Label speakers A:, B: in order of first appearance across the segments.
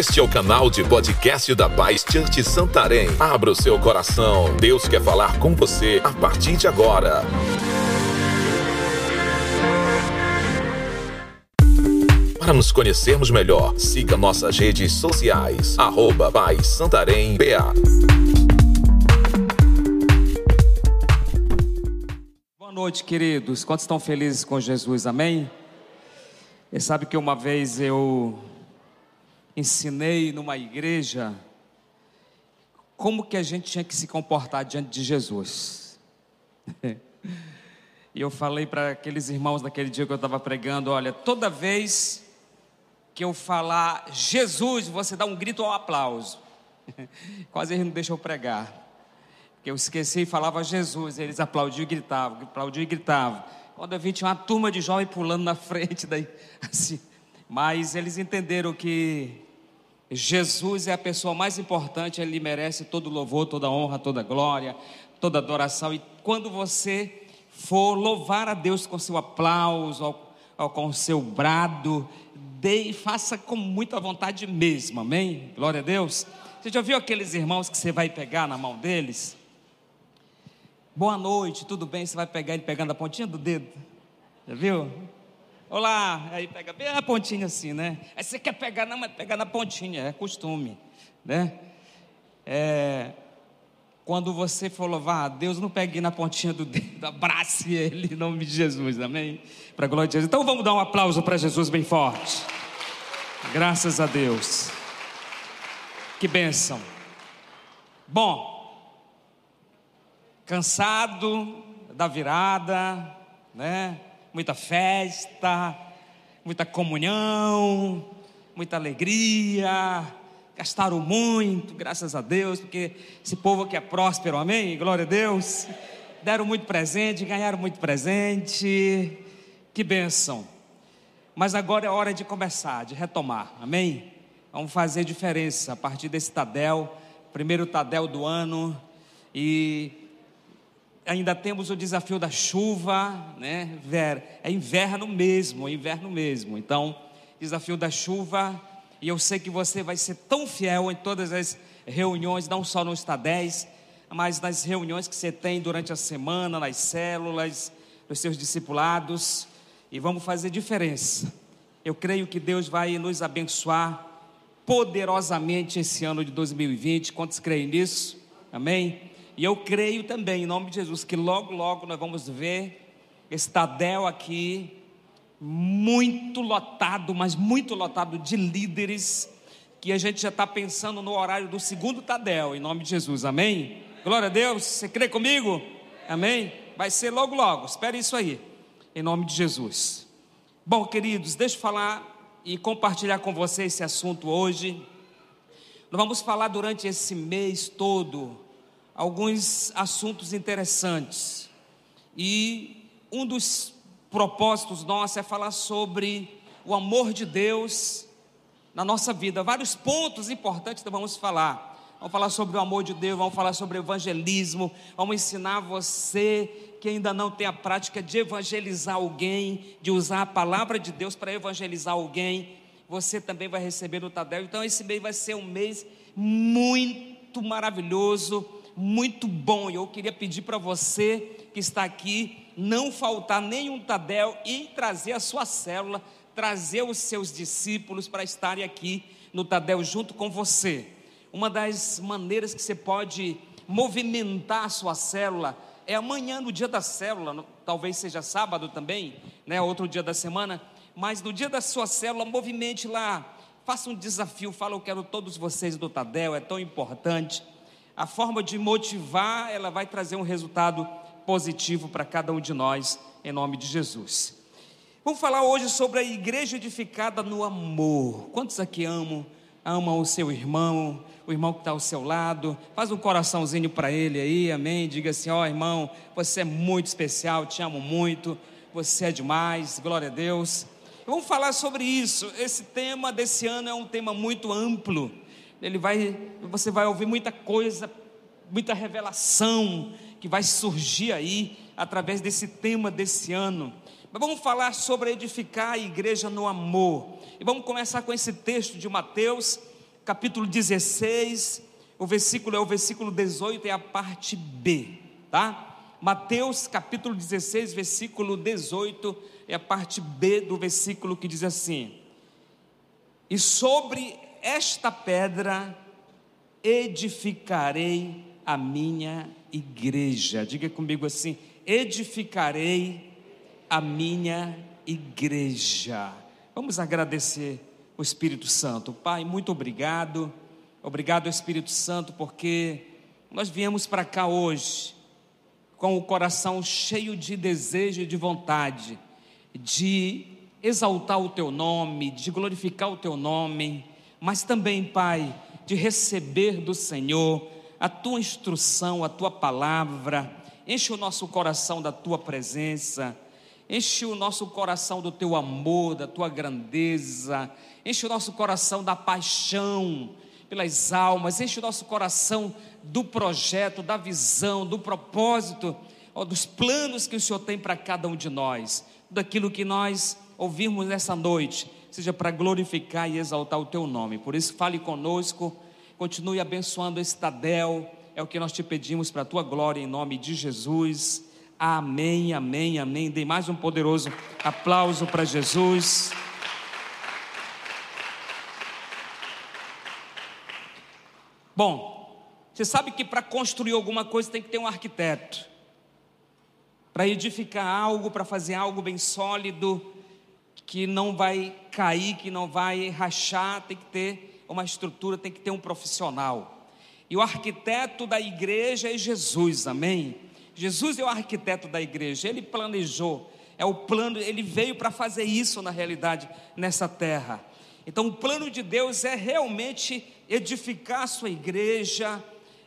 A: Este é o canal de podcast da Paz Church Santarém. Abra o seu coração. Deus quer falar com você a partir de agora. Para nos conhecermos melhor, siga nossas redes sociais. Arroba Paz Santarém BA.
B: Boa noite, queridos. Quantos estão felizes com Jesus? Amém? E sabe que uma vez eu ensinei numa igreja como que a gente tinha que se comportar diante de Jesus. e eu falei para aqueles irmãos naquele dia que eu estava pregando: olha, toda vez que eu falar Jesus, você dá um grito ou aplauso. Quase ele não deixou pregar. Porque eu esqueci e falava Jesus, eles aplaudiam e gritavam, aplaudiam e gritavam. Quando eu vi, tinha uma turma de jovens pulando na frente, daí, assim. Mas eles entenderam que Jesus é a pessoa mais importante, ele merece todo louvor, toda honra, toda glória, toda adoração. E quando você for louvar a Deus com seu aplauso, ou com seu brado, dê faça com muita vontade mesmo, amém? Glória a Deus. Você já viu aqueles irmãos que você vai pegar na mão deles? Boa noite, tudo bem? Você vai pegar ele pegando a pontinha do dedo? Já viu? Olá, aí pega bem a pontinha assim, né? Aí você quer pegar, não, mas pegar na pontinha, é costume, né? É, quando você for louvar a Deus, não pegue na pontinha do dedo, abrace Ele em nome de Jesus, amém? Para a glória de Jesus. Então vamos dar um aplauso para Jesus bem forte. Graças a Deus. Que bênção. Bom, cansado da virada, né? Muita festa, muita comunhão, muita alegria. Gastaram muito, graças a Deus, porque esse povo aqui é próspero, amém? Glória a Deus. Deram muito presente, ganharam muito presente. Que bênção. Mas agora é hora de começar, de retomar, amém? Vamos fazer diferença a partir desse Tadel, primeiro Tadel do ano, e ainda temos o desafio da chuva, né? É inverno mesmo, é inverno mesmo. Então, desafio da chuva, e eu sei que você vai ser tão fiel em todas as reuniões, não só no Está 10, mas nas reuniões que você tem durante a semana, nas células, nos seus discipulados, e vamos fazer diferença. Eu creio que Deus vai nos abençoar poderosamente esse ano de 2020. Quantos creem nisso? Amém? E eu creio também, em nome de Jesus, que logo, logo nós vamos ver esse Tadel aqui, muito lotado, mas muito lotado de líderes, que a gente já está pensando no horário do segundo Tadel, em nome de Jesus, amém? Glória a Deus, você crê comigo? Amém? Vai ser logo, logo, espere isso aí, em nome de Jesus. Bom, queridos, deixa eu falar e compartilhar com você esse assunto hoje. Nós vamos falar durante esse mês todo alguns assuntos interessantes. E um dos propósitos nossos é falar sobre o amor de Deus na nossa vida. Vários pontos importantes que vamos falar. Vamos falar sobre o amor de Deus, vamos falar sobre evangelismo, vamos ensinar você que ainda não tem a prática de evangelizar alguém, de usar a palavra de Deus para evangelizar alguém. Você também vai receber no Tadel. Então, esse mês vai ser um mês muito maravilhoso muito bom. E eu queria pedir para você que está aqui não faltar nenhum Tadel e trazer a sua célula, trazer os seus discípulos para estarem aqui no Tadel junto com você. Uma das maneiras que você pode movimentar a sua célula é amanhã, no dia da célula, talvez seja sábado também, né, outro dia da semana, mas no dia da sua célula, movimente lá, faça um desafio, fala, eu quero todos vocês do Tadel, é tão importante a forma de motivar, ela vai trazer um resultado positivo para cada um de nós, em nome de Jesus. Vamos falar hoje sobre a igreja edificada no amor. Quantos aqui amam? Amam o seu irmão, o irmão que está ao seu lado. Faz um coraçãozinho para ele aí, amém? Diga assim: Ó oh, irmão, você é muito especial, te amo muito, você é demais, glória a Deus. Vamos falar sobre isso. Esse tema desse ano é um tema muito amplo ele vai, você vai ouvir muita coisa, muita revelação que vai surgir aí através desse tema desse ano. Mas vamos falar sobre edificar a igreja no amor. E vamos começar com esse texto de Mateus, capítulo 16, o versículo é o versículo 18, é a parte B, tá? Mateus capítulo 16, versículo 18, é a parte B do versículo que diz assim: E sobre esta pedra edificarei a minha igreja. Diga comigo assim: edificarei a minha igreja. Vamos agradecer o Espírito Santo. Pai, muito obrigado. Obrigado, Espírito Santo, porque nós viemos para cá hoje com o coração cheio de desejo e de vontade de exaltar o teu nome, de glorificar o teu nome, mas também, Pai, de receber do Senhor a tua instrução, a tua palavra. Enche o nosso coração da tua presença, enche o nosso coração do teu amor, da tua grandeza, enche o nosso coração da paixão pelas almas, enche o nosso coração do projeto, da visão, do propósito, dos planos que o Senhor tem para cada um de nós, daquilo que nós ouvirmos nessa noite, seja para glorificar e exaltar o teu nome. Por isso, fale conosco, continue abençoando esse Tadel, é o que nós te pedimos para a tua glória, em nome de Jesus. Amém, amém, amém. Dê mais um poderoso aplauso para Jesus. Bom, você sabe que para construir alguma coisa tem que ter um arquiteto. Para edificar algo, para fazer algo bem sólido, que não vai cair, que não vai rachar, tem que ter uma estrutura, tem que ter um profissional. E o arquiteto da igreja é Jesus, amém? Jesus é o arquiteto da igreja, ele planejou, é o plano, ele veio para fazer isso na realidade nessa terra. Então, o plano de Deus é realmente edificar a sua igreja,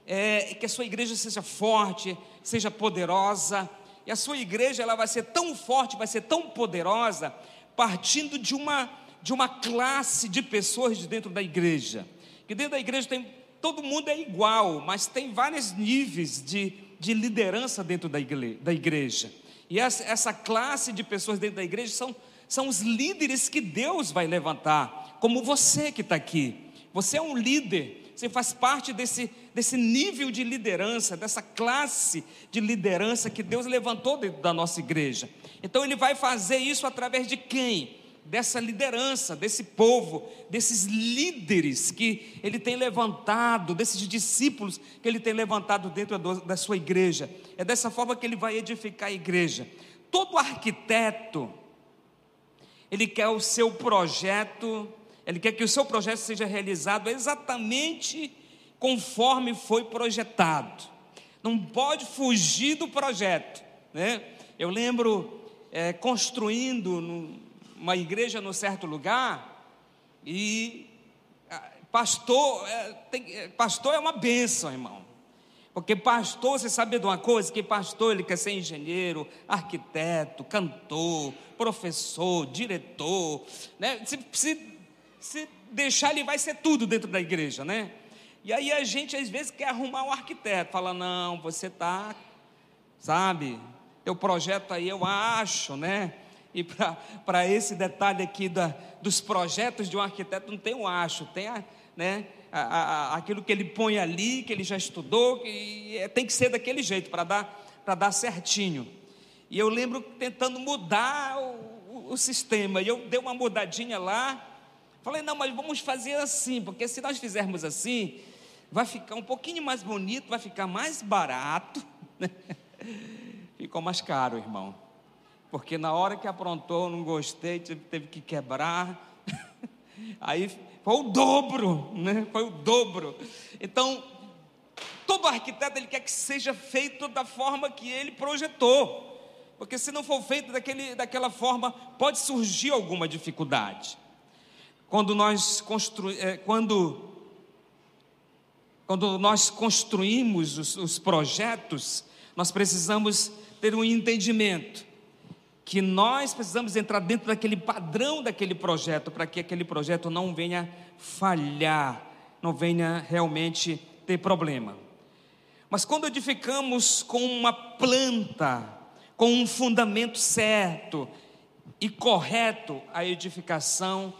B: é, que a sua igreja seja forte, seja poderosa. E a sua igreja ela vai ser tão forte, vai ser tão poderosa, partindo de uma, de uma classe de pessoas de dentro da igreja. Que dentro da igreja tem todo mundo é igual, mas tem vários níveis de, de liderança dentro da igreja, da igreja. E essa, essa classe de pessoas dentro da igreja são, são os líderes que Deus vai levantar como você que está aqui. Você é um líder, você faz parte desse, desse nível de liderança, dessa classe de liderança que Deus levantou dentro da nossa igreja. Então Ele vai fazer isso através de quem? Dessa liderança, desse povo, desses líderes que Ele tem levantado, desses discípulos que Ele tem levantado dentro da sua igreja. É dessa forma que Ele vai edificar a igreja. Todo arquiteto, ele quer o seu projeto ele quer que o seu projeto seja realizado exatamente conforme foi projetado. Não pode fugir do projeto. Né? Eu lembro é, construindo uma igreja no certo lugar e pastor é, tem, é, pastor é uma bênção, irmão. Porque pastor, você sabe de uma coisa? Que pastor ele quer ser engenheiro, arquiteto, cantor, professor, diretor. Né? Se deixar, ele vai ser tudo dentro da igreja, né? E aí a gente às vezes quer arrumar um arquiteto, fala, não, você tá, sabe, teu projeto aí eu acho, né? E para esse detalhe aqui da, dos projetos de um arquiteto não tem um acho, tem a, né, a, a, aquilo que ele põe ali, que ele já estudou, que é, tem que ser daquele jeito para dar, dar certinho. E eu lembro tentando mudar o, o, o sistema, e eu dei uma mudadinha lá, Falei, não, mas vamos fazer assim, porque se nós fizermos assim, vai ficar um pouquinho mais bonito, vai ficar mais barato. Né? Ficou mais caro, irmão. Porque na hora que aprontou, não gostei, teve que quebrar. Aí foi o dobro, né? Foi o dobro. Então, todo arquiteto ele quer que seja feito da forma que ele projetou. Porque se não for feito daquele, daquela forma, pode surgir alguma dificuldade. Quando nós, constru... É, quando... Quando nós construímos os, os projetos, nós precisamos ter um entendimento que nós precisamos entrar dentro daquele padrão daquele projeto para que aquele projeto não venha falhar, não venha realmente ter problema. Mas quando edificamos com uma planta, com um fundamento certo e correto, a edificação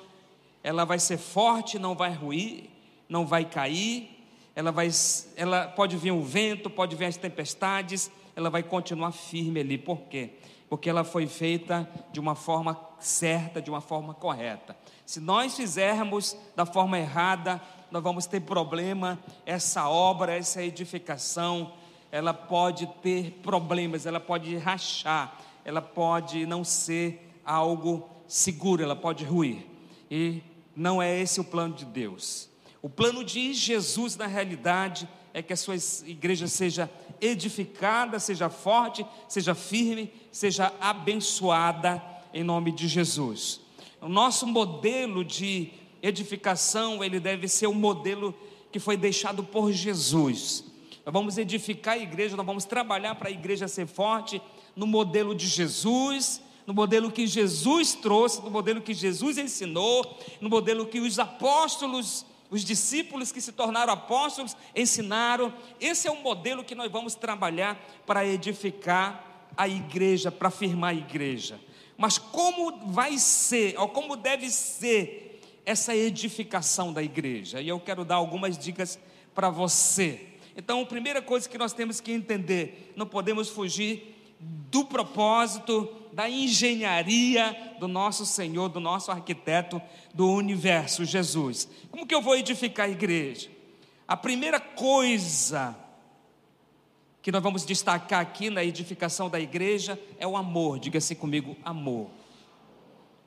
B: ela vai ser forte, não vai ruir, não vai cair, ela, vai, ela pode vir o vento, pode vir as tempestades, ela vai continuar firme ali. Por quê? Porque ela foi feita de uma forma certa, de uma forma correta. Se nós fizermos da forma errada, nós vamos ter problema. Essa obra, essa edificação, ela pode ter problemas, ela pode rachar, ela pode não ser algo seguro, ela pode ruir. E não é esse o plano de Deus. O plano de Jesus, na realidade, é que a sua igreja seja edificada, seja forte, seja firme, seja abençoada em nome de Jesus. O nosso modelo de edificação, ele deve ser o modelo que foi deixado por Jesus. Nós vamos edificar a igreja, nós vamos trabalhar para a igreja ser forte no modelo de Jesus, no modelo que Jesus trouxe, no modelo que Jesus ensinou, no modelo que os apóstolos, os discípulos que se tornaram apóstolos ensinaram. Esse é o modelo que nós vamos trabalhar para edificar a igreja, para firmar a igreja. Mas como vai ser, ou como deve ser essa edificação da igreja? E eu quero dar algumas dicas para você. Então, a primeira coisa que nós temos que entender, não podemos fugir do propósito, da engenharia do nosso Senhor, do nosso arquiteto do universo, Jesus. Como que eu vou edificar a igreja? A primeira coisa que nós vamos destacar aqui na edificação da igreja é o amor. Diga assim comigo, amor.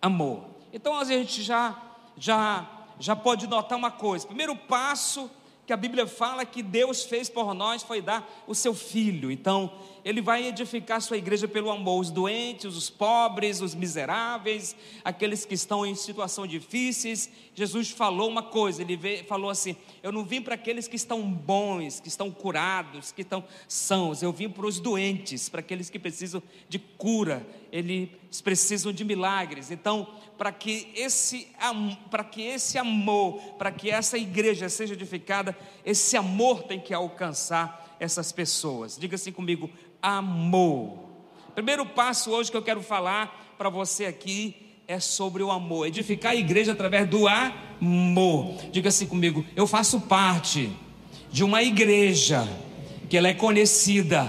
B: Amor. Então a gente já já já pode notar uma coisa. Primeiro passo que a Bíblia fala que Deus fez por nós foi dar o seu filho. Então, ele vai edificar sua igreja pelo amor, os doentes, os pobres, os miseráveis, aqueles que estão em situação difíceis. Jesus falou uma coisa, ele veio, falou assim: Eu não vim para aqueles que estão bons, que estão curados, que estão sãos, eu vim para os doentes, para aqueles que precisam de cura, eles precisam de milagres. Então, para que esse para que esse amor, para que essa igreja seja edificada, esse amor tem que alcançar essas pessoas. Diga assim comigo: amor. Primeiro passo hoje que eu quero falar para você aqui é sobre o amor, edificar a igreja através do amor. Diga assim comigo: eu faço parte de uma igreja que ela é conhecida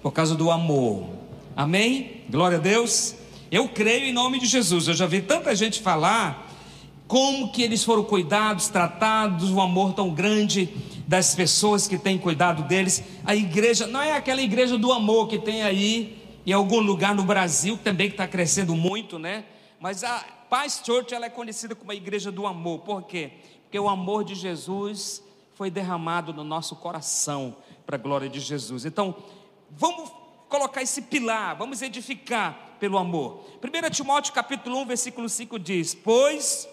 B: por causa do amor. Amém? Glória a Deus. Eu creio em nome de Jesus. Eu já vi tanta gente falar como que eles foram cuidados, tratados, o amor tão grande das pessoas que têm cuidado deles. A igreja não é aquela igreja do amor que tem aí em algum lugar no Brasil, também que está crescendo muito, né? Mas a Paz Church ela é conhecida como a igreja do amor. Por quê? Porque o amor de Jesus foi derramado no nosso coração para a glória de Jesus. Então, vamos colocar esse pilar, vamos edificar pelo amor. 1 Timóteo capítulo 1, versículo 5 diz: Pois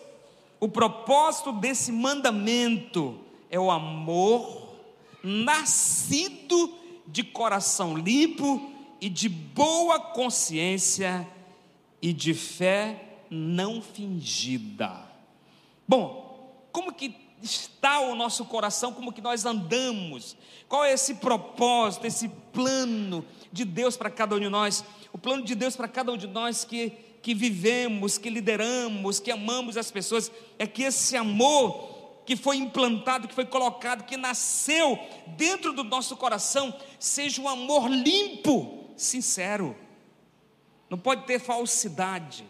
B: o propósito desse mandamento é o amor nascido de coração limpo e de boa consciência e de fé não fingida. Bom, como que está o nosso coração, como que nós andamos? Qual é esse propósito, esse plano de Deus para cada um de nós, o plano de Deus para cada um de nós que, que vivemos, que lideramos, que amamos as pessoas, é que esse amor que foi implantado, que foi colocado, que nasceu dentro do nosso coração, seja um amor limpo, sincero, não pode ter falsidade.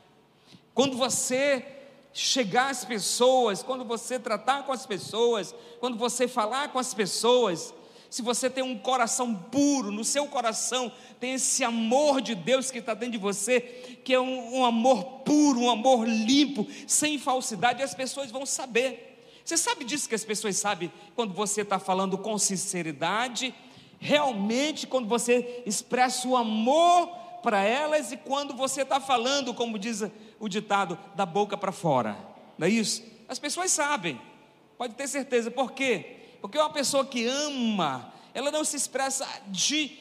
B: Quando você chegar às pessoas, quando você tratar com as pessoas, quando você falar com as pessoas, se você tem um coração puro, no seu coração tem esse amor de Deus que está dentro de você, que é um, um amor puro, um amor limpo, sem falsidade, as pessoas vão saber. Você sabe disso que as pessoas sabem quando você está falando com sinceridade, realmente quando você expressa o amor para elas e quando você está falando, como diz o ditado, da boca para fora, não é isso? As pessoas sabem, pode ter certeza, por quê? Porque uma pessoa que ama, ela não se expressa de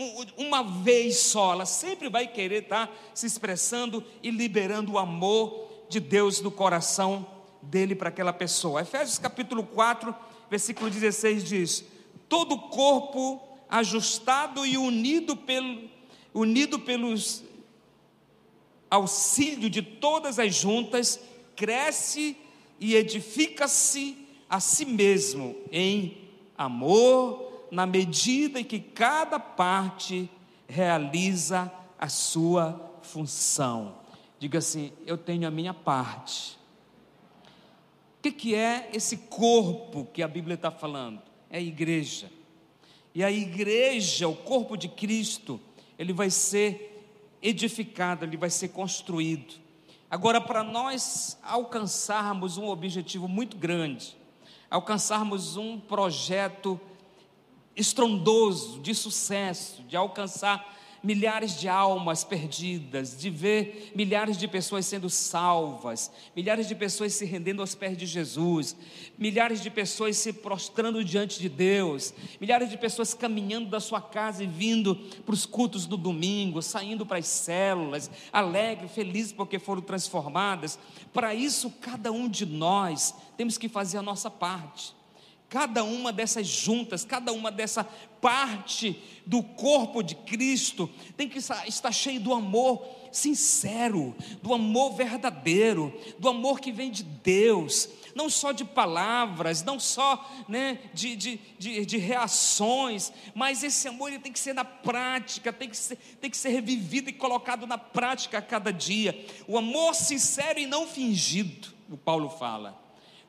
B: uh, uma vez só, ela sempre vai querer estar se expressando e liberando o amor de Deus no coração dele para aquela pessoa. Efésios capítulo 4, versículo 16 diz: Todo corpo ajustado e unido pelo unido pelos auxílio de todas as juntas cresce e edifica-se a si mesmo em amor, na medida em que cada parte realiza a sua função. Diga assim: eu tenho a minha parte. O que, que é esse corpo que a Bíblia está falando? É a igreja. E a igreja, o corpo de Cristo, ele vai ser edificado, ele vai ser construído. Agora, para nós alcançarmos um objetivo muito grande, alcançarmos um projeto estrondoso de sucesso, de alcançar milhares de almas perdidas, de ver milhares de pessoas sendo salvas, milhares de pessoas se rendendo aos pés de Jesus, milhares de pessoas se prostrando diante de Deus, milhares de pessoas caminhando da sua casa e vindo para os cultos do domingo, saindo para as células, alegres, felizes porque foram transformadas. Para isso, cada um de nós temos que fazer a nossa parte. Cada uma dessas juntas, cada uma dessa parte do corpo de Cristo tem que estar cheio do amor sincero, do amor verdadeiro, do amor que vem de Deus, não só de palavras, não só né, de, de, de, de reações, mas esse amor ele tem que ser na prática, tem que ser, tem que ser revivido e colocado na prática a cada dia. O amor sincero e não fingido, o Paulo fala.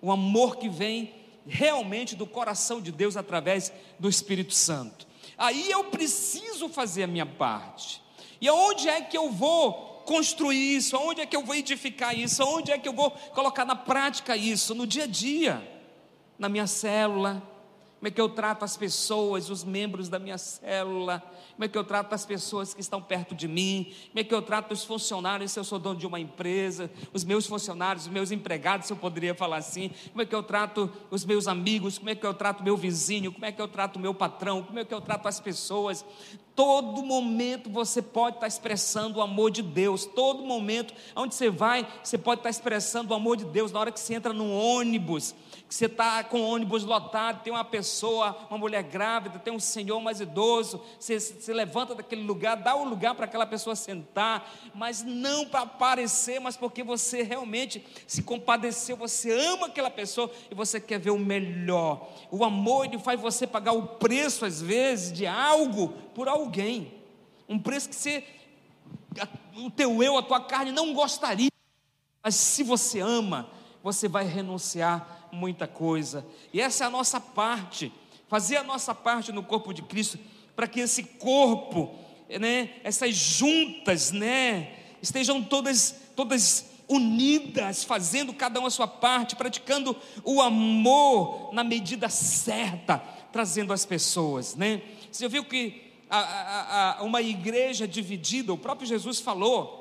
B: O amor que vem realmente do coração de Deus através do Espírito Santo. Aí eu preciso fazer a minha parte. E aonde é que eu vou construir isso? Aonde é que eu vou edificar isso? Aonde é que eu vou colocar na prática isso? No dia a dia, na minha célula, como é que eu trato as pessoas, os membros da minha célula, como é que eu trato as pessoas que estão perto de mim, como é que eu trato os funcionários se eu sou dono de uma empresa, os meus funcionários, os meus empregados, se eu poderia falar assim, como é que eu trato os meus amigos, como é que eu trato meu vizinho, como é que eu trato o meu patrão, como é que eu trato as pessoas. Todo momento você pode estar expressando o amor de Deus, todo momento, onde você vai, você pode estar expressando o amor de Deus, na hora que você entra num ônibus, que você está com o ônibus lotado, tem uma pessoa, uma mulher grávida, tem um senhor mais idoso, você se levanta daquele lugar, dá o um lugar para aquela pessoa sentar, mas não para aparecer, mas porque você realmente se compadeceu, você ama aquela pessoa e você quer ver o melhor. O amor ele faz você pagar o preço às vezes de algo por alguém, um preço que você, o teu eu, a tua carne não gostaria, mas se você ama, você vai renunciar muita coisa. E essa é a nossa parte, fazer a nossa parte no corpo de Cristo, para que esse corpo, né, essas juntas, né, estejam todas, todas unidas, fazendo cada uma a sua parte, praticando o amor na medida certa, trazendo as pessoas, né? Você viu que a, a, a, uma igreja dividida, o próprio Jesus falou,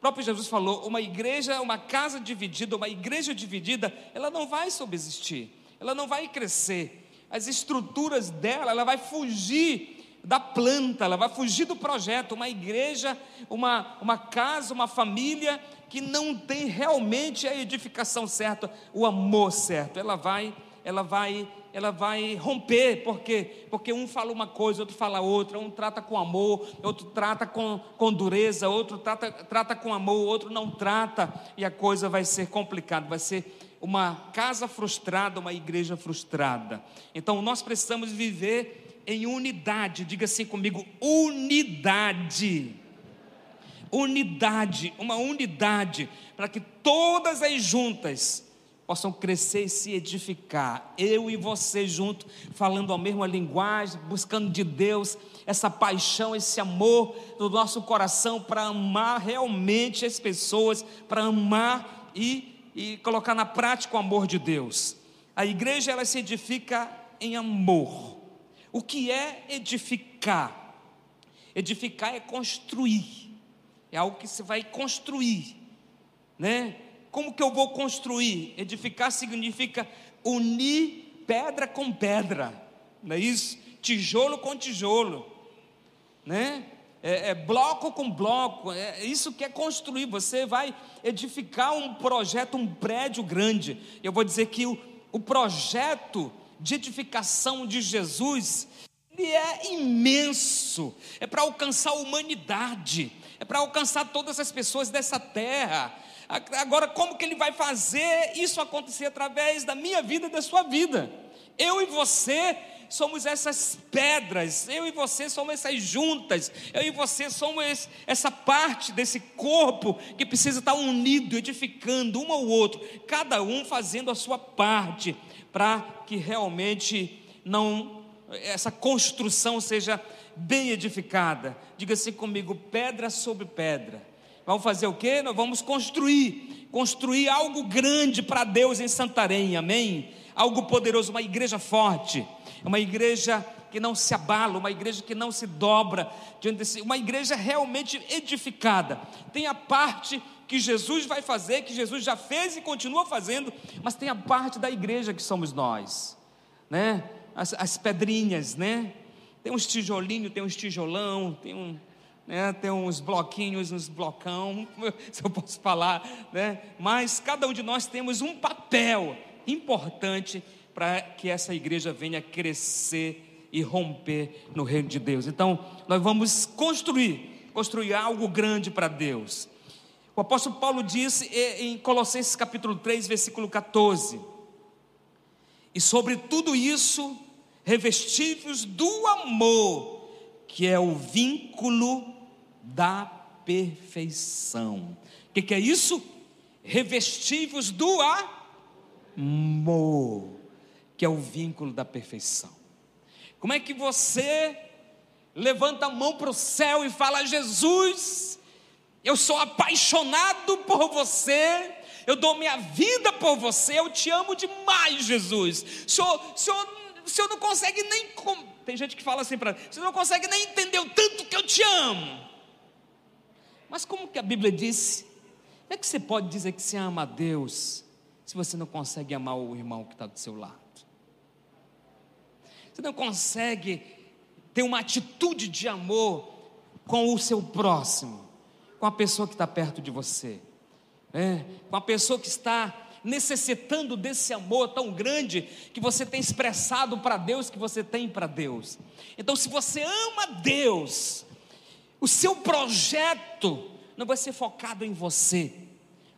B: o próprio Jesus falou: uma igreja, uma casa dividida, uma igreja dividida, ela não vai subsistir, ela não vai crescer. As estruturas dela, ela vai fugir da planta, ela vai fugir do projeto. Uma igreja, uma, uma casa, uma família que não tem realmente a edificação certa, o amor certo, ela vai, ela vai ela vai romper, porque porque um fala uma coisa, outro fala outra, um trata com amor, outro trata com, com dureza, outro trata, trata com amor, outro não trata, e a coisa vai ser complicada, vai ser uma casa frustrada, uma igreja frustrada. Então nós precisamos viver em unidade, diga assim comigo: unidade. Unidade, uma unidade, para que todas as juntas possam crescer e se edificar. Eu e você junto, falando a mesma linguagem, buscando de Deus essa paixão, esse amor do nosso coração para amar realmente as pessoas, para amar e, e colocar na prática o amor de Deus. A igreja ela se edifica em amor. O que é edificar? Edificar é construir. É algo que você vai construir, né? Como que eu vou construir? Edificar significa unir pedra com pedra, não é isso? Tijolo com tijolo, né? É, é, bloco com bloco, é isso que é construir. Você vai edificar um projeto, um prédio grande. Eu vou dizer que o, o projeto de edificação de Jesus ele é imenso, é para alcançar a humanidade, é para alcançar todas as pessoas dessa terra. Agora, como que ele vai fazer isso acontecer através da minha vida e da sua vida? Eu e você somos essas pedras, eu e você somos essas juntas, eu e você somos essa parte desse corpo que precisa estar unido, edificando um ao outro, cada um fazendo a sua parte, para que realmente não essa construção seja bem edificada. Diga assim comigo: pedra sobre pedra Vamos fazer o quê? Nós vamos construir, construir algo grande para Deus em Santarém, amém? Algo poderoso, uma igreja forte, uma igreja que não se abala, uma igreja que não se dobra, uma igreja realmente edificada. Tem a parte que Jesus vai fazer, que Jesus já fez e continua fazendo, mas tem a parte da igreja que somos nós, né? As, as pedrinhas, né? Tem uns tijolinhos, tem uns tijolão, tem um, né, tem uns bloquinhos, uns blocão, se eu posso falar, né? mas cada um de nós temos um papel importante para que essa igreja venha crescer e romper no reino de Deus. Então, nós vamos construir, construir algo grande para Deus. O apóstolo Paulo disse em Colossenses capítulo 3, versículo 14: E sobre tudo isso, revestivos do amor, que é o vínculo da perfeição. O que, que, é isso? Revestivos do amor, que é o vínculo da perfeição. Como é que você levanta a mão para o céu e fala: Jesus, eu sou apaixonado por você, eu dou minha vida por você, eu te amo demais, Jesus. Senhor, senhor, o senhor não consegue nem. Tem gente que fala assim para você não consegue nem entender o tanto que eu te amo. Mas como que a Bíblia disse? Como é que você pode dizer que você ama a Deus se você não consegue amar o irmão que está do seu lado? Você não consegue ter uma atitude de amor com o seu próximo, com a pessoa que está perto de você, né? com a pessoa que está necessitando desse amor tão grande que você tem expressado para Deus, que você tem para Deus. Então, se você ama Deus, o seu projeto não vai ser focado em você.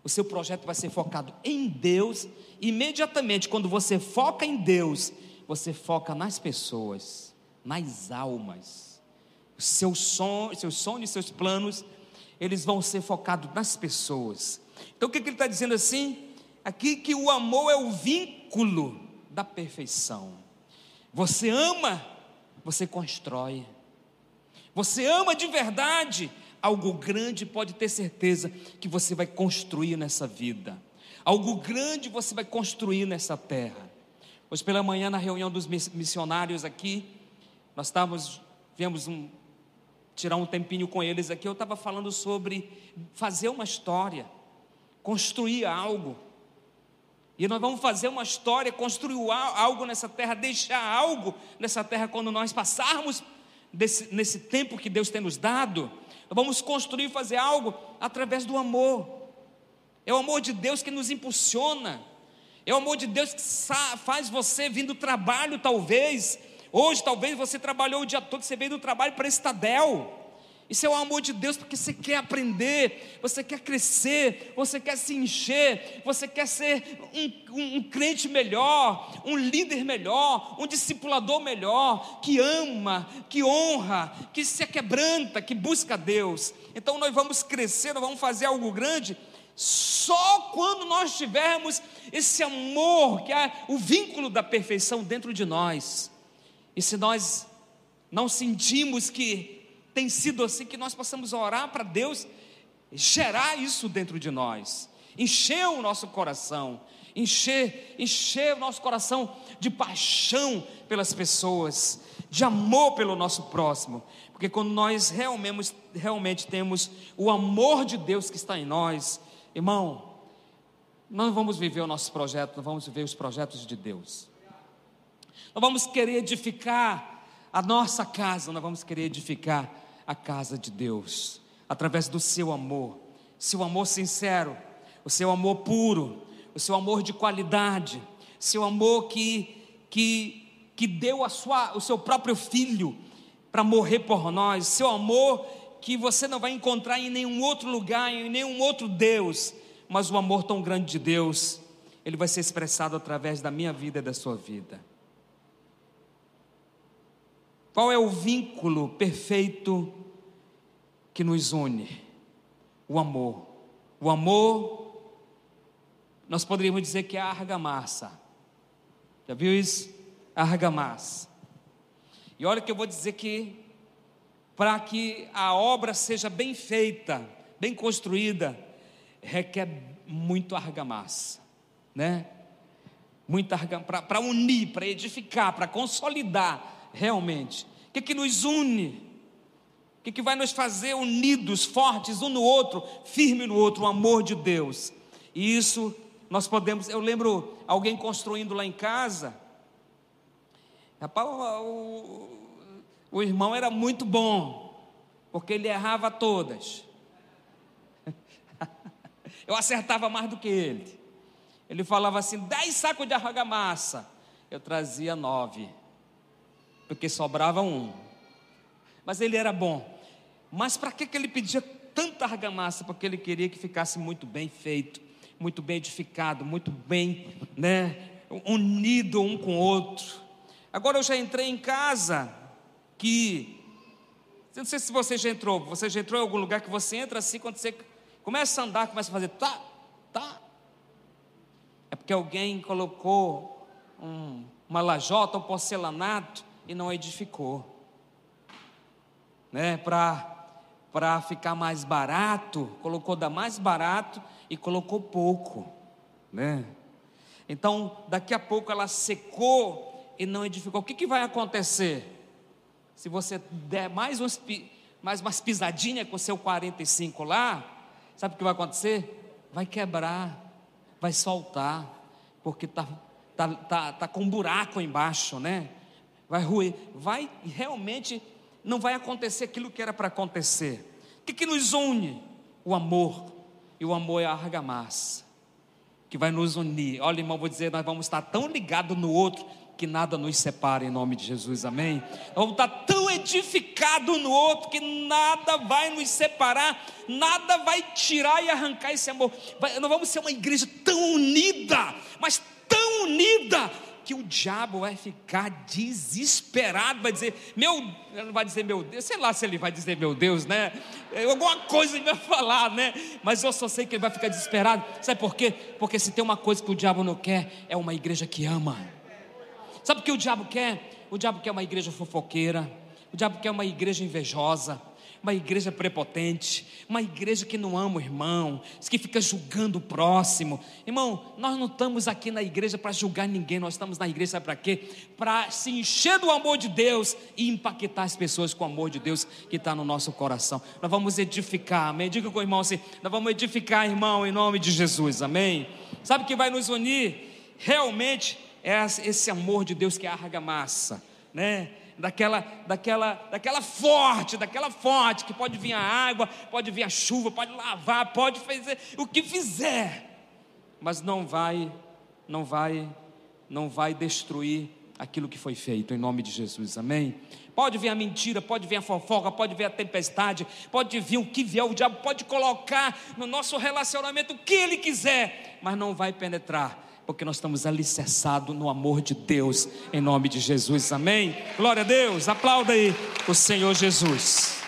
B: O seu projeto vai ser focado em Deus. Imediatamente, quando você foca em Deus, você foca nas pessoas, nas almas. Os seus sonhos, seus sonhos, seus planos, eles vão ser focados nas pessoas. Então, o que, que ele está dizendo assim? Aqui que o amor é o vínculo da perfeição. Você ama, você constrói. Você ama de verdade algo grande, pode ter certeza que você vai construir nessa vida. Algo grande você vai construir nessa terra. Hoje pela manhã, na reunião dos missionários aqui, nós estávamos, viemos um, tirar um tempinho com eles aqui. Eu estava falando sobre fazer uma história, construir algo. E nós vamos fazer uma história, construir algo nessa terra, deixar algo nessa terra quando nós passarmos desse, nesse tempo que Deus tem nos dado, vamos construir e fazer algo através do amor. É o amor de Deus que nos impulsiona. É o amor de Deus que faz você vir do trabalho, talvez. Hoje, talvez você trabalhou o dia todo, você veio do trabalho para Estadel. Isso é o amor de Deus porque você quer aprender, você quer crescer, você quer se encher, você quer ser um, um, um, crente melhor, um líder melhor, um discipulador melhor, que ama, que honra, que se quebranta, que busca Deus. Então nós vamos crescer, nós vamos fazer algo grande. Só quando nós tivermos esse amor, que é o vínculo da perfeição dentro de nós, e se nós não sentimos que tem sido assim que nós possamos orar para Deus gerar isso dentro de nós, encher o nosso coração, encher, encher o nosso coração de paixão pelas pessoas, de amor pelo nosso próximo, porque quando nós realmente, realmente temos o amor de Deus que está em nós, irmão, nós vamos viver o nosso projeto, nós vamos viver os projetos de Deus. Nós vamos querer edificar a nossa casa, nós vamos querer edificar a casa de Deus, através do seu amor, seu amor sincero, o seu amor puro, o seu amor de qualidade, seu amor que, que que deu a sua, o seu próprio filho para morrer por nós, seu amor que você não vai encontrar em nenhum outro lugar, em nenhum outro Deus, mas o amor tão grande de Deus, ele vai ser expressado através da minha vida e da sua vida. Qual é o vínculo perfeito que nos une? O amor. O amor, nós poderíamos dizer que é a argamassa. Já viu isso? Argamassa. E olha que eu vou dizer que para que a obra seja bem feita, bem construída, requer muito argamassa, né? Muita argamassa para unir, para edificar, para consolidar realmente. O que, que nos une? O que, que vai nos fazer unidos, fortes um no outro, firme no outro, o amor de Deus. E isso nós podemos. Eu lembro alguém construindo lá em casa. Rapaz, o, o irmão era muito bom, porque ele errava todas. Eu acertava mais do que ele. Ele falava assim: dez sacos de argamassa. Eu trazia nove, porque sobrava um. Mas ele era bom. Mas para que, que ele pedia tanta argamassa? Porque ele queria que ficasse muito bem feito, muito bem edificado, muito bem, né, unido um com o outro. Agora eu já entrei em casa que não sei se você já entrou, você já entrou em algum lugar que você entra assim, quando você começa a andar, começa a fazer tá, tá. É porque alguém colocou um, uma lajota, um porcelanato e não edificou. Né, para ficar mais barato, colocou da mais barato e colocou pouco, né? Então, daqui a pouco ela secou e não edificou. O que, que vai acontecer? Se você der mais, uns, mais umas pisadinhas com o seu 45 lá, sabe o que vai acontecer? Vai quebrar, vai soltar, porque está tá, tá, tá com um buraco embaixo, né? Vai ruir, vai realmente não vai acontecer aquilo que era para acontecer. O que, que nos une? O amor. E o amor é a argamassa que vai nos unir. Olha, irmão, vou dizer, nós vamos estar tão ligados no outro que nada nos separe em nome de Jesus, amém? Vamos estar tão edificados no outro que nada vai nos separar, nada vai tirar e arrancar esse amor. nós vamos ser uma igreja tão unida, mas tão unida que o diabo vai ficar desesperado, vai dizer, meu, não vai dizer meu Deus, sei lá se ele vai dizer meu Deus, né? Alguma coisa ele vai falar, né? Mas eu só sei que ele vai ficar desesperado. Sabe por quê? Porque se tem uma coisa que o diabo não quer, é uma igreja que ama. Sabe o que o diabo quer? O diabo quer uma igreja fofoqueira, o diabo quer uma igreja invejosa, uma igreja prepotente, uma igreja que não ama o irmão, que fica julgando o próximo. Irmão, nós não estamos aqui na igreja para julgar ninguém, nós estamos na igreja para quê? Para se encher do amor de Deus e impactar as pessoas com o amor de Deus que está no nosso coração. Nós vamos edificar, amém? Diga com o irmão assim: nós vamos edificar, irmão, em nome de Jesus, amém? Sabe o que vai nos unir? Realmente é esse amor de Deus que argamassa, né? Daquela, daquela, daquela forte, daquela forte que pode vir a água, pode vir a chuva, pode lavar, pode fazer o que fizer, mas não vai, não vai, não vai destruir aquilo que foi feito em nome de Jesus, amém? Pode vir a mentira, pode vir a fofoca, pode vir a tempestade, pode vir o que vier, o diabo pode colocar no nosso relacionamento o que ele quiser, mas não vai penetrar, porque nós estamos alicerçados no amor de Deus, em nome de Jesus, amém? Glória a Deus, aplauda aí o Senhor Jesus.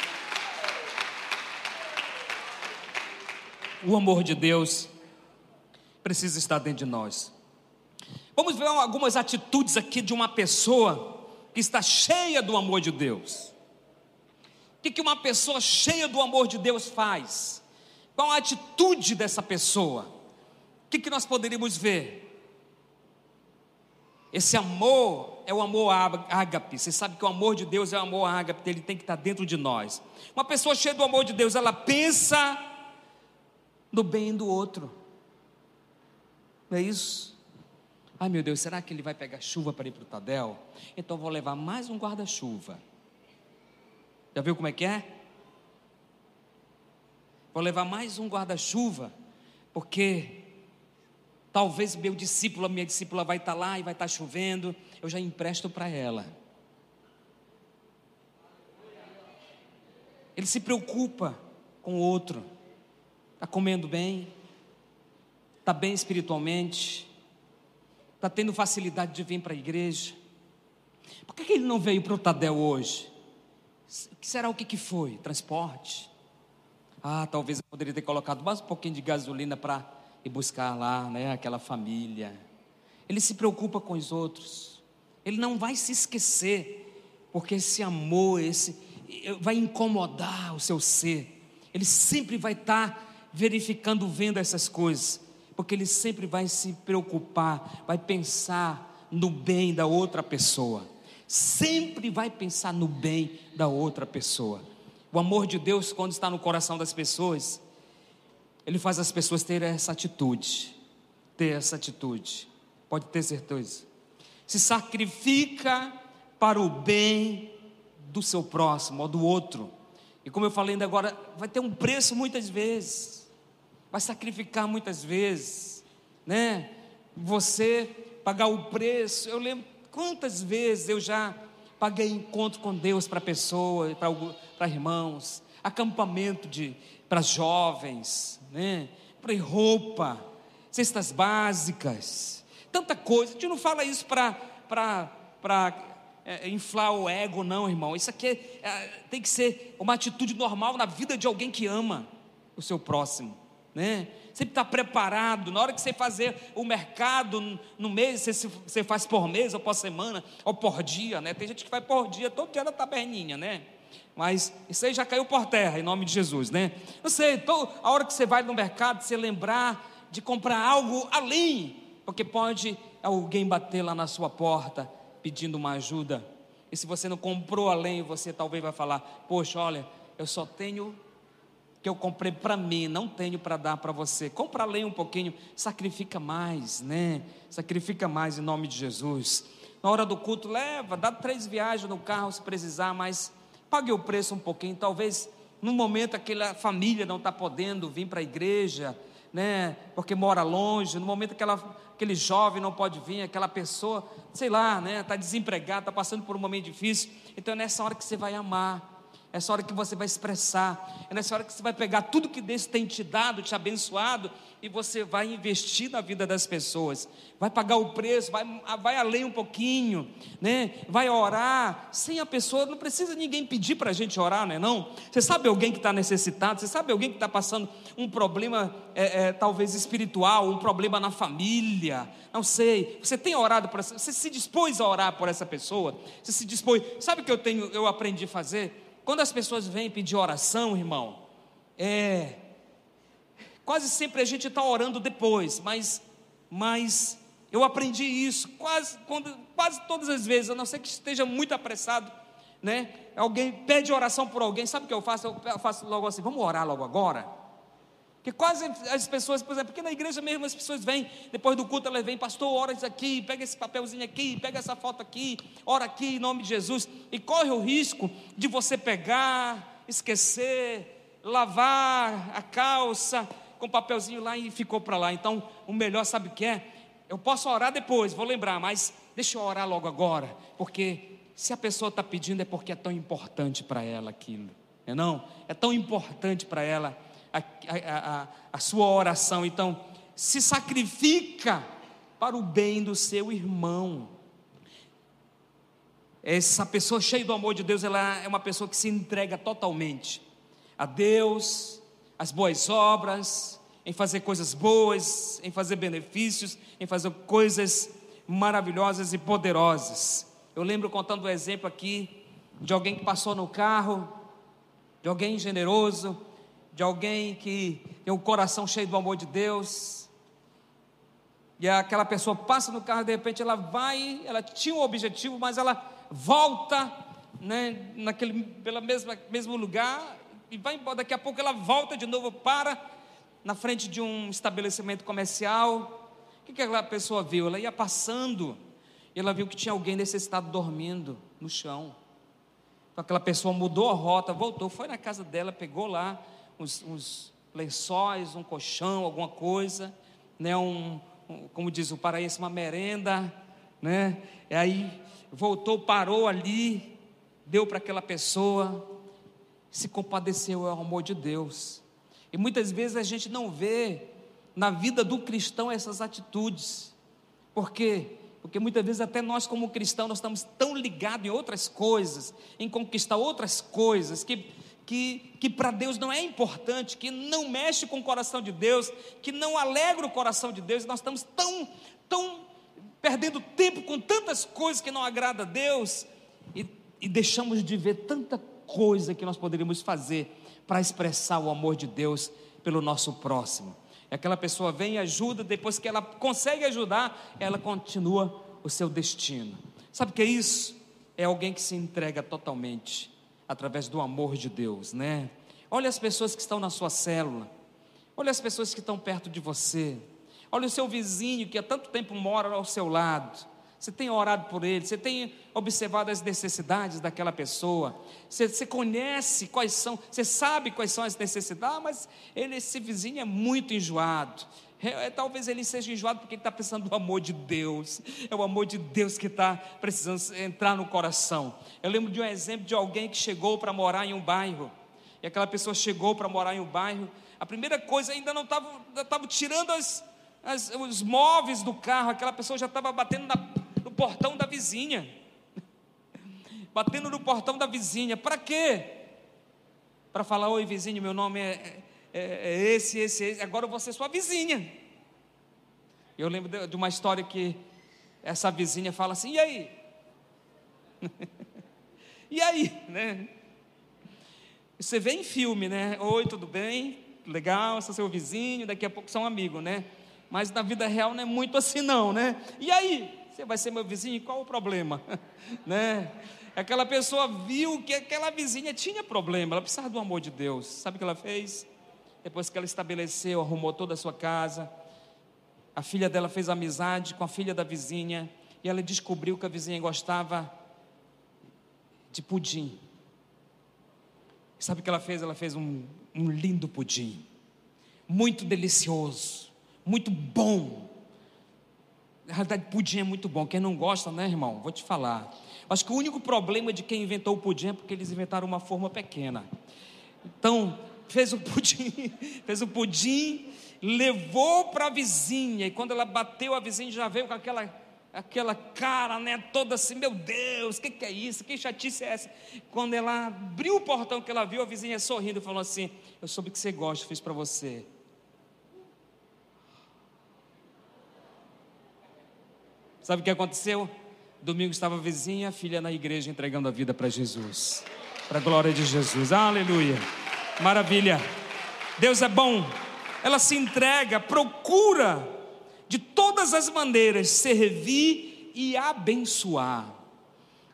B: O amor de Deus precisa estar dentro de nós. Vamos ver algumas atitudes aqui de uma pessoa que está cheia do amor de Deus. O que uma pessoa cheia do amor de Deus faz? Qual a atitude dessa pessoa? O que nós poderíamos ver? Esse amor é o amor ágape. Você sabe que o amor de Deus é o amor ágape, ele tem que estar dentro de nós. Uma pessoa cheia do amor de Deus, ela pensa no bem do outro. Não é isso? Ai meu Deus, será que ele vai pegar chuva para ir para o Tadel? Então vou levar mais um guarda-chuva. Já viu como é que é? Vou levar mais um guarda-chuva, porque Talvez meu discípulo, minha discípula vai estar lá e vai estar chovendo, eu já empresto para ela. Ele se preocupa com o outro. Está comendo bem, está bem espiritualmente, está tendo facilidade de vir para a igreja. Por que, que ele não veio para o Tadel hoje? Será o que, que foi? Transporte? Ah, talvez eu poderia ter colocado mais um pouquinho de gasolina para ir buscar lá, né, aquela família. Ele se preocupa com os outros. Ele não vai se esquecer, porque esse amor, esse vai incomodar o seu ser. Ele sempre vai estar verificando, vendo essas coisas, porque ele sempre vai se preocupar, vai pensar no bem da outra pessoa. Sempre vai pensar no bem da outra pessoa. O amor de Deus, quando está no coração das pessoas, ele faz as pessoas terem essa atitude, ter essa atitude. Pode ter certeza. Se sacrifica para o bem do seu próximo ou do outro. E como eu falei ainda agora, vai ter um preço muitas vezes. Vai sacrificar muitas vezes, né? Você pagar o preço. Eu lembro quantas vezes eu já paguei encontro com Deus para pessoas, para irmãos, acampamento de para jovens, né? Para roupa, cestas básicas, tanta coisa. A gente não fala isso para é, inflar o ego, não, irmão. Isso aqui é, é, tem que ser uma atitude normal na vida de alguém que ama o seu próximo, né? Sempre está preparado. Na hora que você fazer o mercado no mês, você, você faz por mês, ou por semana, ou por dia, né? Tem gente que faz por dia, todo dia na taberninha, né? Mas isso aí já caiu por terra, em nome de Jesus, né? Eu sei, a hora que você vai no mercado, você lembrar de comprar algo além, porque pode alguém bater lá na sua porta pedindo uma ajuda. E se você não comprou além, você talvez vai falar: Poxa, olha, eu só tenho que eu comprei para mim, não tenho para dar para você. Compra além um pouquinho, sacrifica mais, né? Sacrifica mais em nome de Jesus. Na hora do culto, leva, dá três viagens no carro se precisar, mas pague o preço um pouquinho. Talvez no momento aquela família não está podendo vir para a igreja, né? Porque mora longe. No momento aquela, aquele jovem não pode vir, aquela pessoa, sei lá, né? Está desempregado, está passando por um momento difícil. Então é nessa hora que você vai amar é essa hora que você vai expressar, é nessa hora que você vai pegar tudo que Deus tem te dado, te abençoado, e você vai investir na vida das pessoas, vai pagar o preço, vai, vai além um pouquinho, né? vai orar, sem a pessoa, não precisa ninguém pedir para a gente orar, não é não? Você sabe alguém que está necessitado, você sabe alguém que está passando um problema, é, é, talvez espiritual, um problema na família, não sei, você tem orado por essa, você se dispôs a orar por essa pessoa, você se dispôs, sabe o que eu tenho, eu aprendi a fazer? Quando as pessoas vêm pedir oração, irmão, é quase sempre a gente está orando depois, mas, mas eu aprendi isso quase, quando, quase todas as vezes, a não ser que esteja muito apressado, né? Alguém pede oração por alguém, sabe o que eu faço? Eu faço logo assim, vamos orar logo agora. Porque quase as pessoas, por exemplo, porque na igreja mesmo as pessoas vêm, depois do culto elas vêm, pastor, ora isso aqui, pega esse papelzinho aqui, pega essa foto aqui, ora aqui em nome de Jesus, e corre o risco de você pegar, esquecer, lavar a calça com papelzinho lá e ficou para lá. Então, o melhor sabe o que é? Eu posso orar depois, vou lembrar, mas deixa eu orar logo agora, porque se a pessoa está pedindo é porque é tão importante para ela aquilo, não é não? É tão importante para ela a, a, a, sua oração. Então, se sacrifica para o bem do seu irmão. Essa pessoa cheia do amor de Deus, ela é uma pessoa que se entrega totalmente a Deus, às boas obras, em fazer coisas boas, em fazer benefícios, em fazer coisas maravilhosas e poderosas. Eu lembro contando um exemplo aqui de alguém que passou no carro, de alguém generoso, de alguém que tem um coração cheio do amor de Deus. E aquela pessoa passa no carro, de repente ela vai, ela tinha um objetivo, mas ela volta, né, naquele pela mesma mesmo lugar e vai embora. Daqui a pouco ela volta de novo para na frente de um estabelecimento comercial. O que, que aquela pessoa viu? Ela ia passando e ela viu que tinha alguém necessitado dormindo no chão. Então aquela pessoa mudou a rota, voltou, foi na casa dela, pegou lá uns, uns lençóis, um colchão, alguma coisa, né, um, como diz o paraense, uma merenda, né? E aí voltou, parou ali, deu para aquela pessoa, se compadeceu, é o amor de Deus. E muitas vezes a gente não vê na vida do cristão essas atitudes. Por quê? Porque muitas vezes até nós como cristãos nós estamos tão ligados em outras coisas, em conquistar outras coisas que que, que para Deus não é importante, que não mexe com o coração de Deus, que não alegra o coração de Deus, nós estamos tão, tão perdendo tempo com tantas coisas que não agrada a Deus, e, e deixamos de ver tanta coisa que nós poderíamos fazer para expressar o amor de Deus pelo nosso próximo. E aquela pessoa vem e ajuda, depois que ela consegue ajudar, ela continua o seu destino. Sabe o que é isso? É alguém que se entrega totalmente através do amor de Deus, né? Olha as pessoas que estão na sua célula, olha as pessoas que estão perto de você, olha o seu vizinho que há tanto tempo mora ao seu lado. Você tem orado por ele, você tem observado as necessidades daquela pessoa, você, você conhece quais são, você sabe quais são as necessidades, mas ele, esse vizinho é muito enjoado. É, é, talvez ele seja enjoado porque ele está precisando do amor de Deus. É o amor de Deus que está precisando entrar no coração. Eu lembro de um exemplo de alguém que chegou para morar em um bairro. E aquela pessoa chegou para morar em um bairro. A primeira coisa ainda não estava, tirando as, as, os móveis do carro. Aquela pessoa já estava batendo na, no portão da vizinha. batendo no portão da vizinha. Para quê? Para falar: Oi, vizinho, meu nome é, é, é esse, esse, esse, agora eu vou ser sua vizinha. Eu lembro de, uma história que essa vizinha fala assim: e aí? e aí, né? Você vê em filme, né? Oi, tudo bem? Legal, sou seu vizinho, daqui a pouco são amigos, né? Mas na vida real não é muito assim não, né? E aí? Você vai ser meu vizinho? Qual o problema? né? Aquela pessoa viu que aquela vizinha tinha problema, ela precisava do amor de Deus. Sabe o que ela fez? Depois que ela estabeleceu, arrumou toda a sua casa, a filha dela fez amizade com a filha da vizinha e ela descobriu que a vizinha gostava de pudim. Sabe o que ela fez? Ela fez um, um lindo pudim, muito delicioso, muito bom. Na realidade, pudim é muito bom. Quem não gosta, né, irmão? Vou te falar. Acho que o único problema de quem inventou o pudim é porque eles inventaram uma forma pequena. Então, fez o pudim, fez o pudim, levou para a vizinha, e quando ela bateu, a vizinha já veio com aquela aquela cara, né, toda assim, meu Deus, o que, que é isso? Que chatice é essa? Quando ela abriu o portão que ela viu, a vizinha sorrindo falou assim: Eu soube que você gosta, fiz para você. Sabe o que aconteceu? Domingo estava a vizinha, a filha na igreja entregando a vida para Jesus. Para a glória de Jesus. Aleluia. Maravilha. Deus é bom. Ela se entrega, procura de todas as maneiras servir e abençoar.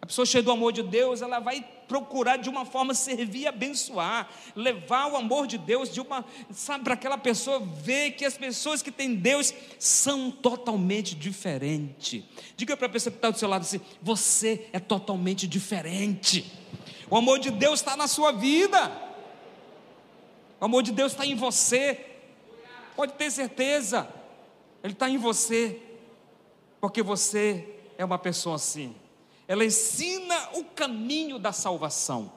B: A pessoa cheia do amor de Deus, ela vai procurar de uma forma servir e abençoar, levar o amor de Deus de uma, sabe, para aquela pessoa ver que as pessoas que têm Deus são totalmente diferentes. Diga para a pessoa que está do seu lado assim: você é totalmente diferente. O amor de Deus está na sua vida. O amor de Deus está em você. Pode ter certeza. Ele está em você. Porque você é uma pessoa assim. Ela ensina o caminho da salvação.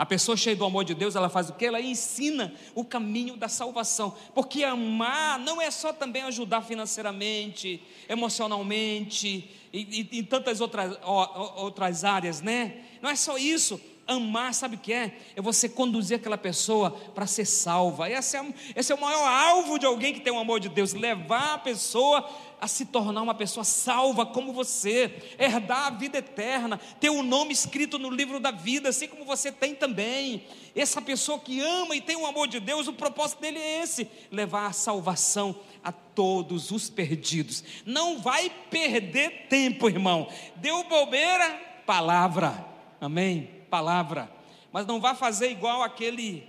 B: A pessoa cheia do amor de Deus, ela faz o que? Ela ensina o caminho da salvação. Porque amar não é só também ajudar financeiramente, emocionalmente e, e tantas outras, outras áreas, né? Não é só isso. Amar, sabe o que é? É você conduzir aquela pessoa para ser salva. Esse é, esse é o maior alvo de alguém que tem o amor de Deus: levar a pessoa a se tornar uma pessoa salva como você, herdar a vida eterna, ter o um nome escrito no livro da vida, assim como você tem também. Essa pessoa que ama e tem o amor de Deus, o propósito dele é esse: levar a salvação a todos os perdidos. Não vai perder tempo, irmão. Deu bobeira, palavra. Amém palavra, mas não vá fazer igual aquele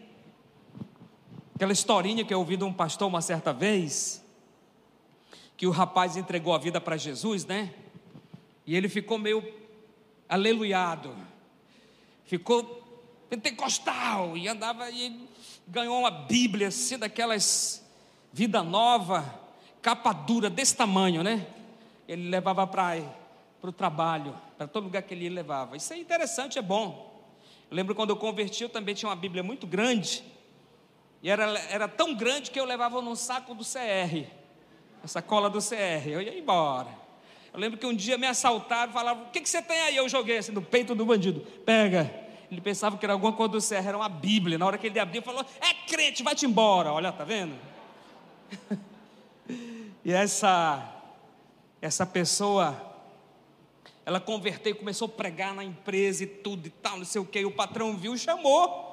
B: aquela historinha que eu ouvi de um pastor uma certa vez, que o rapaz entregou a vida para Jesus, né? E ele ficou meio aleluiado, ficou pentecostal e andava e ganhou uma Bíblia assim daquelas vida nova capa dura desse tamanho, né? Ele levava para o trabalho, para todo lugar que ele levava. Isso é interessante, é bom. Eu lembro quando eu converti, eu também tinha uma Bíblia muito grande. E era, era tão grande que eu levava num saco do CR. A sacola do CR. Eu ia embora. Eu lembro que um dia me assaltaram, falavam: O que, que você tem aí? Eu joguei assim no peito do bandido. Pega. Ele pensava que era alguma coisa do CR, era uma Bíblia. Na hora que ele abriu, falou: É crente, vai-te embora. Olha, tá vendo? e essa, essa pessoa ela converteu e começou a pregar na empresa e tudo e tal, não sei o que. O patrão viu e chamou.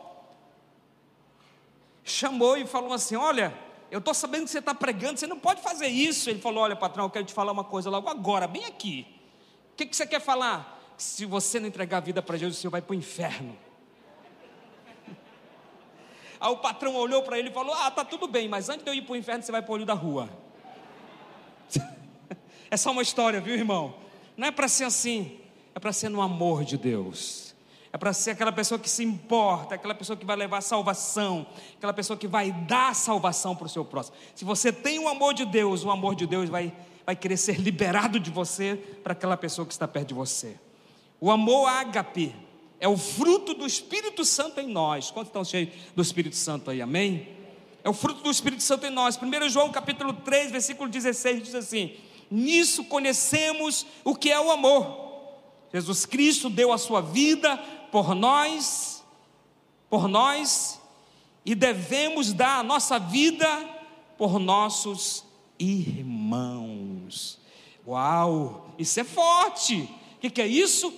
B: Chamou e falou assim: Olha, eu estou sabendo que você está pregando, você não pode fazer isso. Ele falou: Olha, patrão, eu quero te falar uma coisa logo agora, bem aqui. O que, que você quer falar? Se você não entregar a vida para Jesus, você vai para o inferno. Aí o patrão olhou para ele e falou: Ah, tá tudo bem, mas antes de eu ir para o inferno, você vai para o olho da rua. é só uma história, viu, irmão? Não é para ser assim, é para ser no amor de Deus. É para ser aquela pessoa que se importa, aquela pessoa que vai levar salvação, aquela pessoa que vai dar salvação para o seu próximo. Se você tem o amor de Deus, o amor de Deus vai, vai querer ser liberado de você para aquela pessoa que está perto de você. O amor ágape é o fruto do Espírito Santo em nós. Quantos estão cheios do Espírito Santo aí? Amém? É o fruto do Espírito Santo em nós. 1 João capítulo 3, versículo 16 diz assim: Nisso conhecemos o que é o amor. Jesus Cristo deu a sua vida por nós, por nós, e devemos dar a nossa vida por nossos irmãos. Uau, isso é forte. O que, que é isso?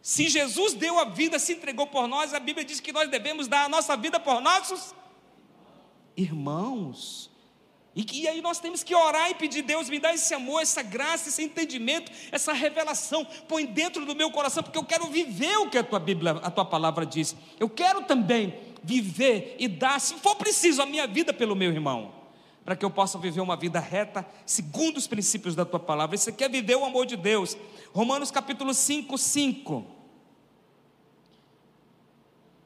B: Se Jesus deu a vida, se entregou por nós, a Bíblia diz que nós devemos dar a nossa vida por nossos irmãos. E, e aí nós temos que orar e pedir, Deus, me dá esse amor, essa graça, esse entendimento, essa revelação, põe dentro do meu coração, porque eu quero viver o que a tua Bíblia, a tua palavra diz. Eu quero também viver e dar, se for preciso, a minha vida pelo meu irmão, para que eu possa viver uma vida reta, segundo os princípios da tua palavra. Você quer viver o amor de Deus. Romanos capítulo 5, 5.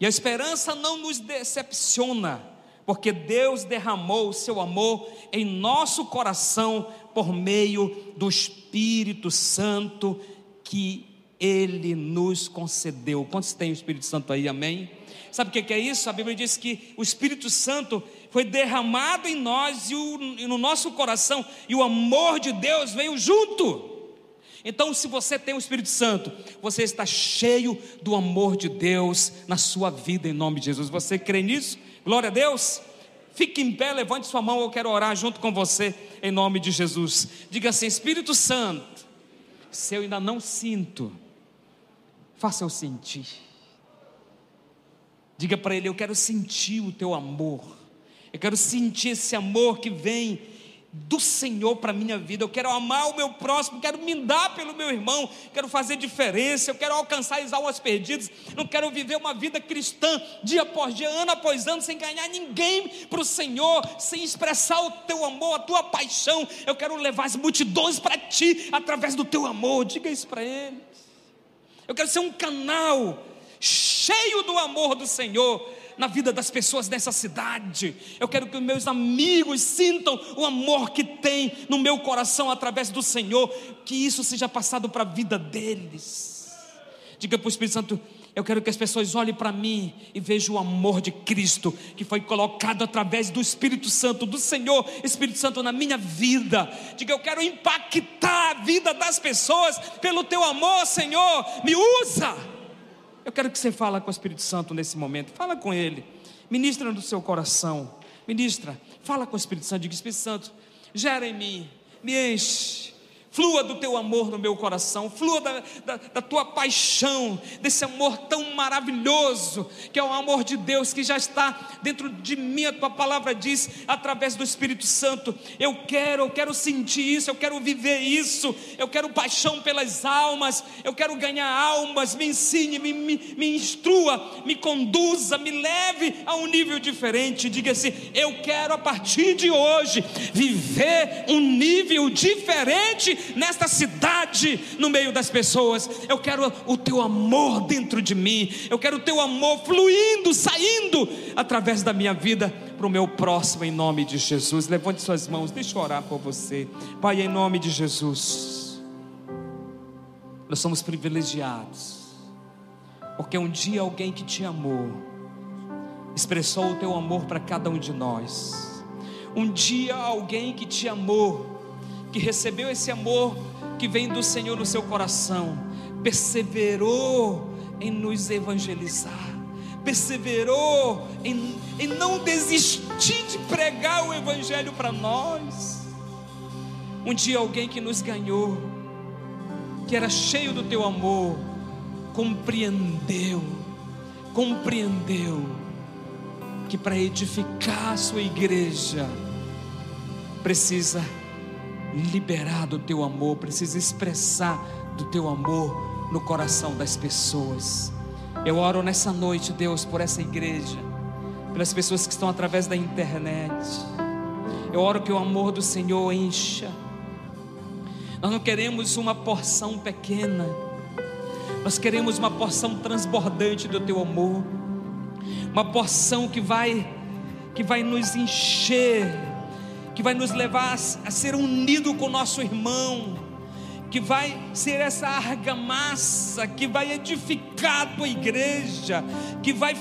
B: E a esperança não nos decepciona porque Deus derramou o seu amor em nosso coração por meio do Espírito Santo que Ele nos concedeu. Quantos tem o Espírito Santo aí? Amém? Sabe o que é isso? A Bíblia diz que o Espírito Santo foi derramado em nós e, e no nosso coração, e o amor de Deus veio junto. Então, se você tem o Espírito Santo, você está cheio do amor de Deus na sua vida, em nome de Jesus. Você crê nisso? Glória a Deus. Fique em pé, levante sua mão, eu quero orar junto com você, em nome de Jesus. Diga assim: Espírito Santo, se eu ainda não sinto, faça eu sentir. Diga para Ele: Eu quero sentir o teu amor, eu quero sentir esse amor que vem do Senhor para a minha vida. Eu quero amar o meu próximo, quero me dar pelo meu irmão, quero fazer diferença, eu quero alcançar as almas perdidas. Não quero viver uma vida cristã dia após dia, ano após ano, sem ganhar ninguém para o Senhor, sem expressar o teu amor, a tua paixão. Eu quero levar as multidões para ti através do teu amor. Diga isso para eles. Eu quero ser um canal cheio do amor do Senhor na vida das pessoas dessa cidade. Eu quero que os meus amigos sintam o amor que tem no meu coração através do Senhor, que isso seja passado para a vida deles. Diga para o Espírito Santo: eu quero que as pessoas olhem para mim e vejam o amor de Cristo que foi colocado através do Espírito Santo, do Senhor Espírito Santo na minha vida. Diga, eu quero impactar a vida das pessoas pelo teu amor, Senhor. Me usa. Eu quero que você fale com o Espírito Santo nesse momento. Fala com Ele. Ministra no seu coração. Ministra. Fala com o Espírito Santo. Diga, Espírito Santo, gera em mim. Me enche flua do teu amor no meu coração, flua da, da, da, tua paixão, desse amor tão maravilhoso, que é o amor de Deus que já está dentro de mim, a tua palavra diz, através do Espírito Santo. Eu quero, eu quero sentir isso, eu quero viver isso, eu quero paixão pelas almas, eu quero ganhar almas, me ensine, me, me, me instrua, me conduza, me leve a um nível diferente. Diga assim: eu quero a partir de hoje viver um nível diferente nesta cidade, no meio das pessoas. Eu quero o teu amor dentro de mim. Eu quero o teu amor fluindo, saindo através da minha vida para o meu próximo, em nome de Jesus. Levante suas mãos, deixa eu orar por você. Pai, em nome de Jesus. Nós somos privilegiados, porque um dia alguém que te amou, expressou o teu amor para cada um de nós. Um dia alguém que te amou, que recebeu esse amor que vem do Senhor no seu coração, perseverou em nos evangelizar, perseverou em, em não desistir de pregar o Evangelho para nós. Um dia alguém que nos ganhou, que era cheio do teu amor, compreendeu, compreendeu que para edificar a sua igreja precisa liberar do teu amor, precisa expressar do teu amor no coração das pessoas. Eu oro nessa noite, Deus, por essa igreja, pelas pessoas que estão através da internet. Eu oro que o amor do Senhor encha. Nós não queremos uma porção pequena, nós queremos uma porção transbordante do teu amor uma porção que vai que vai nos encher, que vai nos levar a, ser unido com nosso irmão, que vai ser essa argamassa que vai edificar a tua igreja, que vai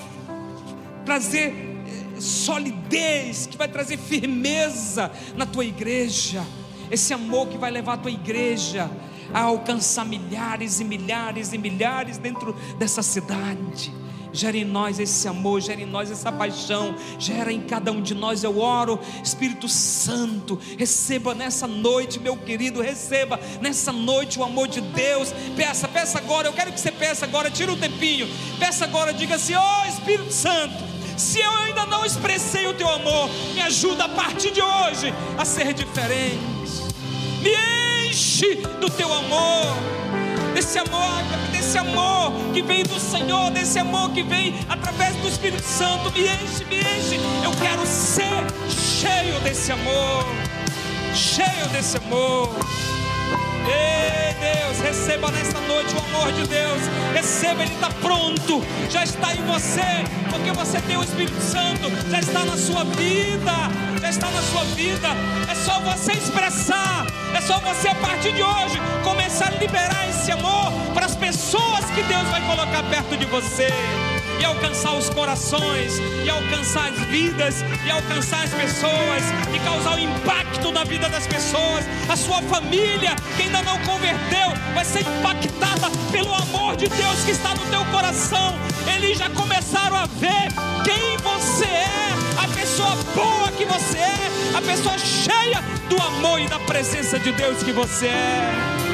B: trazer eh, solidez, que vai trazer firmeza na tua igreja. Esse amor que vai levar a tua igreja a alcançar milhares e milhares e milhares dentro dessa cidade. Gera em nós esse amor, gera em nós essa paixão, gera em cada um de nós. Eu oro, Espírito Santo, receba nessa noite, meu querido, receba nessa noite o amor de Deus. Peça, peça agora. Eu quero que você peça agora, tira um tempinho. Peça agora, diga assim: Ó oh, Espírito Santo, se eu ainda não expressei o teu amor, me ajuda a partir de hoje a ser diferente. Me enche do teu amor desse amor, desse amor que vem do Senhor, desse amor que vem através do Espírito Santo. Me enche, me enche. Eu quero ser cheio desse amor, cheio desse amor. Ei Deus, receba nesta noite o amor de Deus. Receba, Ele está pronto, já está em você, porque você tem o Espírito Santo, já está na sua vida, já está na sua vida. É só você expressar, é só você a partir de hoje começar a liberar esse amor para as pessoas que Deus vai colocar perto de você e alcançar os corações, e alcançar as vidas, e alcançar as pessoas, e causar um impacto na vida das pessoas. A sua família, que ainda não converteu, vai ser impactada pelo amor de Deus que está no teu coração. Eles já começaram a ver quem você é, a pessoa boa que você é, a pessoa cheia do amor e da presença de Deus que você é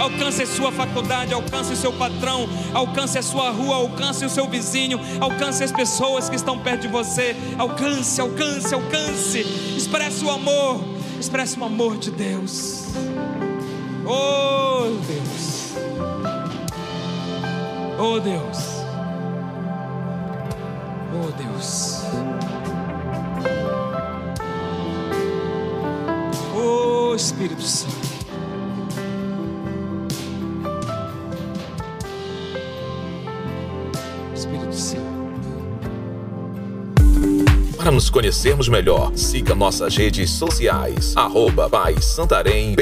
B: alcance sua faculdade, alcance o seu patrão, alcance a sua rua, alcance o seu vizinho, alcance as pessoas que estão perto de você. Alcance, alcance, alcance. Expresse o amor, expresse o amor de Deus. Oh Deus, oh Deus, oh Deus. Oh Espírito Santo.
A: Para nos conhecermos melhor, siga nossas redes sociais. Arroba Pai Santarém.